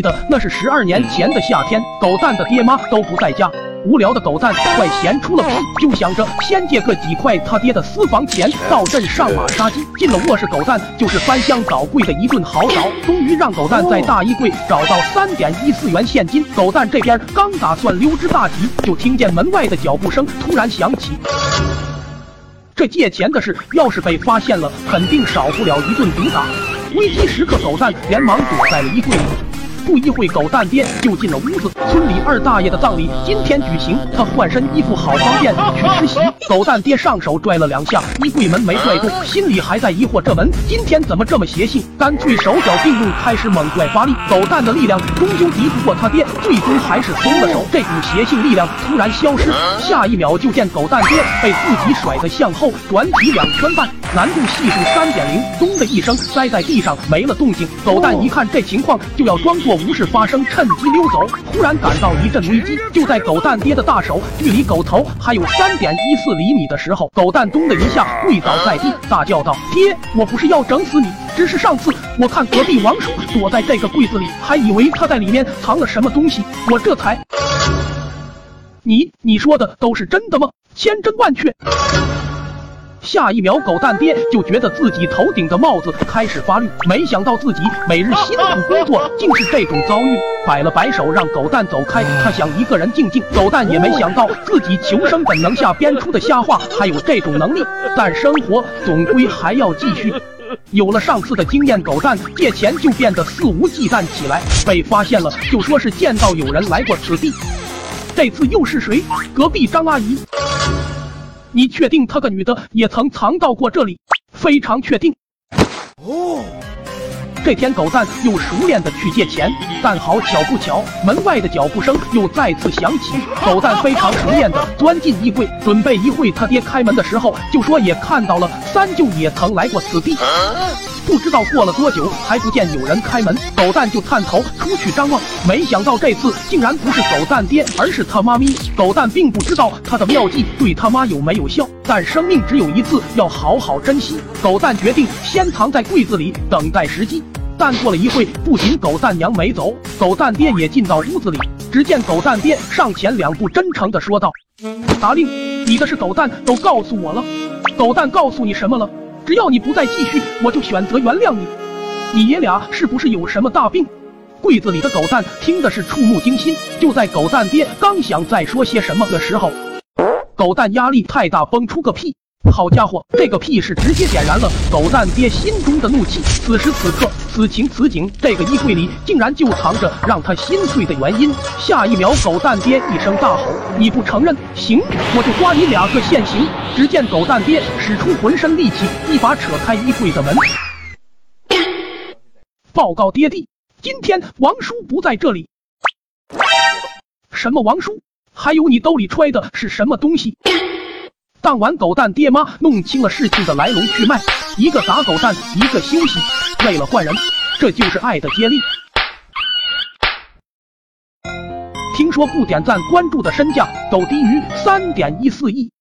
的那是十二年前的夏天，狗蛋的爹妈都不在家，无聊的狗蛋快闲出了屁，就想着先借个几块他爹的私房钱到镇上马杀鸡。进了卧室，狗蛋就是翻箱倒柜的一顿好找，终于让狗蛋在大衣柜找到三点一四元现金。狗蛋这边刚打算溜之大吉，就听见门外的脚步声突然响起。这借钱的事要是被发现了，肯定少不了一顿毒打。危机时刻，狗蛋连忙躲在了衣柜里。不一会，狗蛋爹就进了屋子。村里二大爷的葬礼今天举行，他换身衣服好方便 去吃席。狗蛋爹上手拽了两下，衣柜门没拽住，心里还在疑惑这门今天怎么这么邪性，干脆手脚并用开始猛拽发力。狗蛋的力量终究敌不过他爹，最终还是松了手。这股邪性力量突然消失，下一秒就见狗蛋爹被自己甩得向后转体两圈半，难度系数三点零，咚的一声栽在地上没了动静。狗蛋一看这情况，就要装作。无事发生，趁机溜走。忽然感到一阵危机，就在狗蛋爹的大手距离狗头还有三点一四厘米的时候，狗蛋咚的一下跪倒在地，大叫道：“爹，我不是要整死你，只是上次我看隔壁王叔躲在这个柜子里，还以为他在里面藏了什么东西，我这才……你你说的都是真的吗？千真万确。”下一秒，狗蛋爹就觉得自己头顶的帽子开始发绿，没想到自己每日辛苦工作竟是这种遭遇，摆了摆手让狗蛋走开。他想一个人静静。狗蛋也没想到自己求生本能下编出的瞎话还有这种能力，但生活总归还要继续。有了上次的经验，狗蛋借钱就变得肆无忌惮起来。被发现了，就说是见到有人来过此地。这次又是谁？隔壁张阿姨。你确定他个女的也曾藏到过这里？非常确定。哦，这天狗蛋又熟练的去借钱，但好巧不巧，门外的脚步声又再次响起。狗蛋非常熟练的钻进衣柜，准备一会他爹开门的时候就说也看到了三舅也曾来过此地。不知道过了多久还不见有人开门，狗蛋就探头出去张望，没想到这次竟然不是狗蛋爹，而是他妈咪。狗蛋并不知道他的妙计对他妈有没有效，但生命只有一次，要好好珍惜。狗蛋决定先藏在柜子里等待时机。但过了一会，不仅狗蛋娘没走，狗蛋爹也进到屋子里。只见狗蛋爹上前两步，真诚地说道：“达令，你的事狗蛋都告诉我了。狗蛋告诉你什么了？”只要你不再继续，我就选择原谅你。你爷俩是不是有什么大病？柜子里的狗蛋听的是触目惊心。就在狗蛋爹刚想再说些什么的时候，狗蛋压力太大，崩出个屁。好家伙，这个屁是直接点燃了狗蛋爹心中的怒气。此时此刻，此情此景，这个衣柜里竟然就藏着让他心碎的原因。下一秒，狗蛋爹一声大吼：“你不承认，行，我就抓你俩个现行！”只见狗蛋爹使出浑身力气，一把扯开衣柜的门。报告爹地，今天王叔不在这里。什么王叔？还有你兜里揣的是什么东西？当晚，狗蛋爹妈弄清了事情的来龙去脉，一个打狗蛋，一个休息，累了换人，这就是爱的接力。听说不点赞关注的身价都低于三点一四亿。